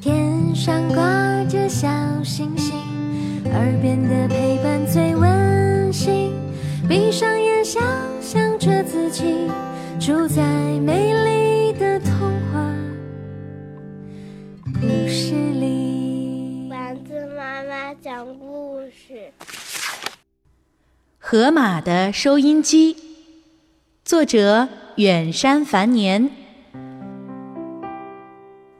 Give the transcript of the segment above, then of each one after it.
天上挂着小星星耳边的陪伴最温馨。闭上眼想象着自己住在美丽的童话。故事里。丸子妈妈讲故事。河马的收音机。作者远山繁年。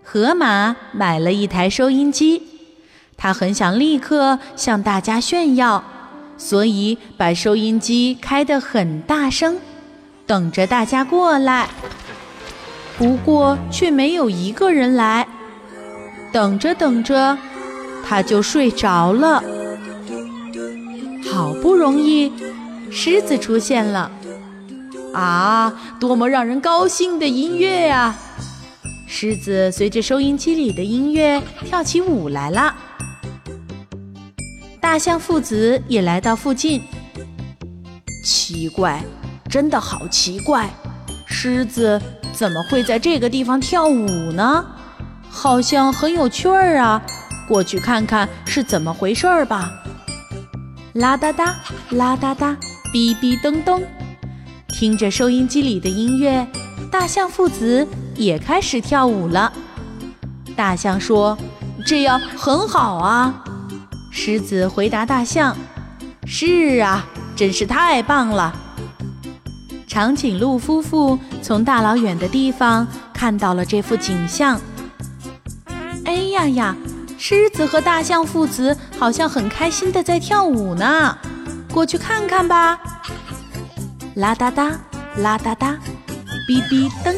河马买了一台收音机，他很想立刻向大家炫耀，所以把收音机开得很大声，等着大家过来。不过却没有一个人来，等着等着，他就睡着了。好不容易，狮子出现了。啊，多么让人高兴的音乐呀！狮子随着收音机里的音乐跳起舞来了。大象父子也来到附近。奇怪，真的好奇怪，狮子怎么会在这个地方跳舞呢？好像很有趣儿啊！过去看看是怎么回事儿吧。啦哒哒，啦哒哒，哔哔噔噔，听着收音机里的音乐，大象父子也开始跳舞了。大象说：“这样很好啊。”狮子回答大象：“是啊，真是太棒了。”长颈鹿夫妇从大老远的地方看到了这幅景象。哎呀呀！狮子和大象父子好像很开心的在跳舞呢，过去看看吧。啦哒哒，啦哒哒，哔哔噔，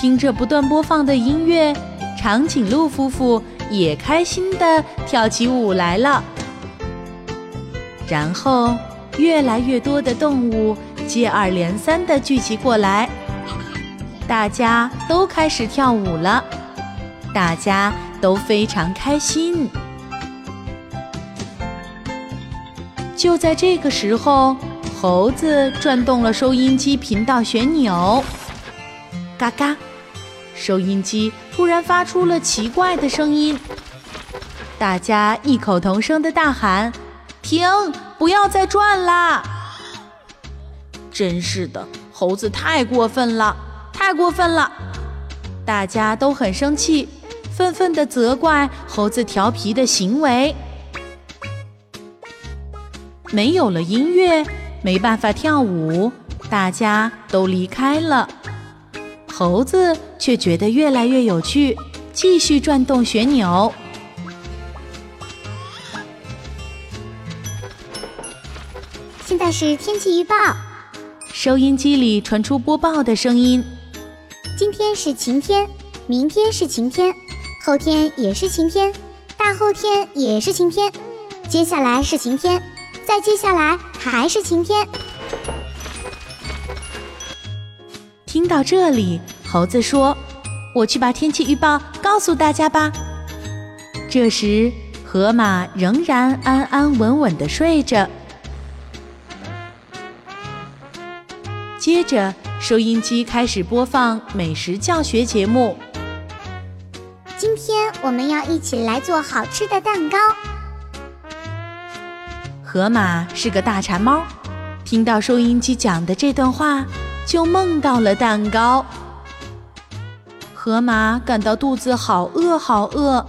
听着不断播放的音乐，长颈鹿夫妇也开心的跳起舞来了。然后，越来越多的动物接二连三的聚集过来，大家都开始跳舞了。大家都非常开心。就在这个时候，猴子转动了收音机频道旋钮，嘎嘎，收音机突然发出了奇怪的声音。大家异口同声的大喊：“停！不要再转啦！”真是的，猴子太过分了，太过分了！大家都很生气。愤愤地责怪猴子调皮的行为。没有了音乐，没办法跳舞，大家都离开了。猴子却觉得越来越有趣，继续转动旋钮。现在是天气预报，收音机里传出播报的声音。今天是晴天，明天是晴天。后天也是晴天，大后天也是晴天，接下来是晴天，再接下来还是晴天。听到这里，猴子说：“我去把天气预报告诉大家吧。”这时，河马仍然安安稳稳的睡着。接着，收音机开始播放美食教学节目。今天我们要一起来做好吃的蛋糕。河马是个大馋猫，听到收音机讲的这段话，就梦到了蛋糕。河马感到肚子好饿好饿，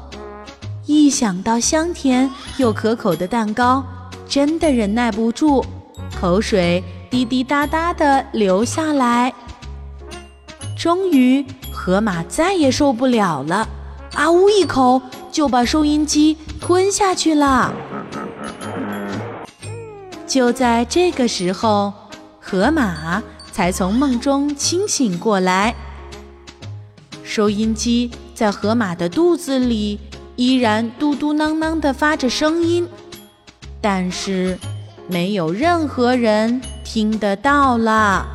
一想到香甜又可口的蛋糕，真的忍耐不住，口水滴滴答答的流下来。终于，河马再也受不了了。啊呜！一口就把收音机吞下去了。就在这个时候，河马才从梦中清醒过来。收音机在河马的肚子里依然嘟嘟囔囔地发着声音，但是没有任何人听得到了。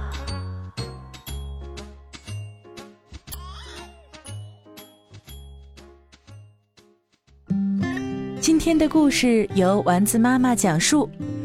今天的故事由丸子妈妈讲述。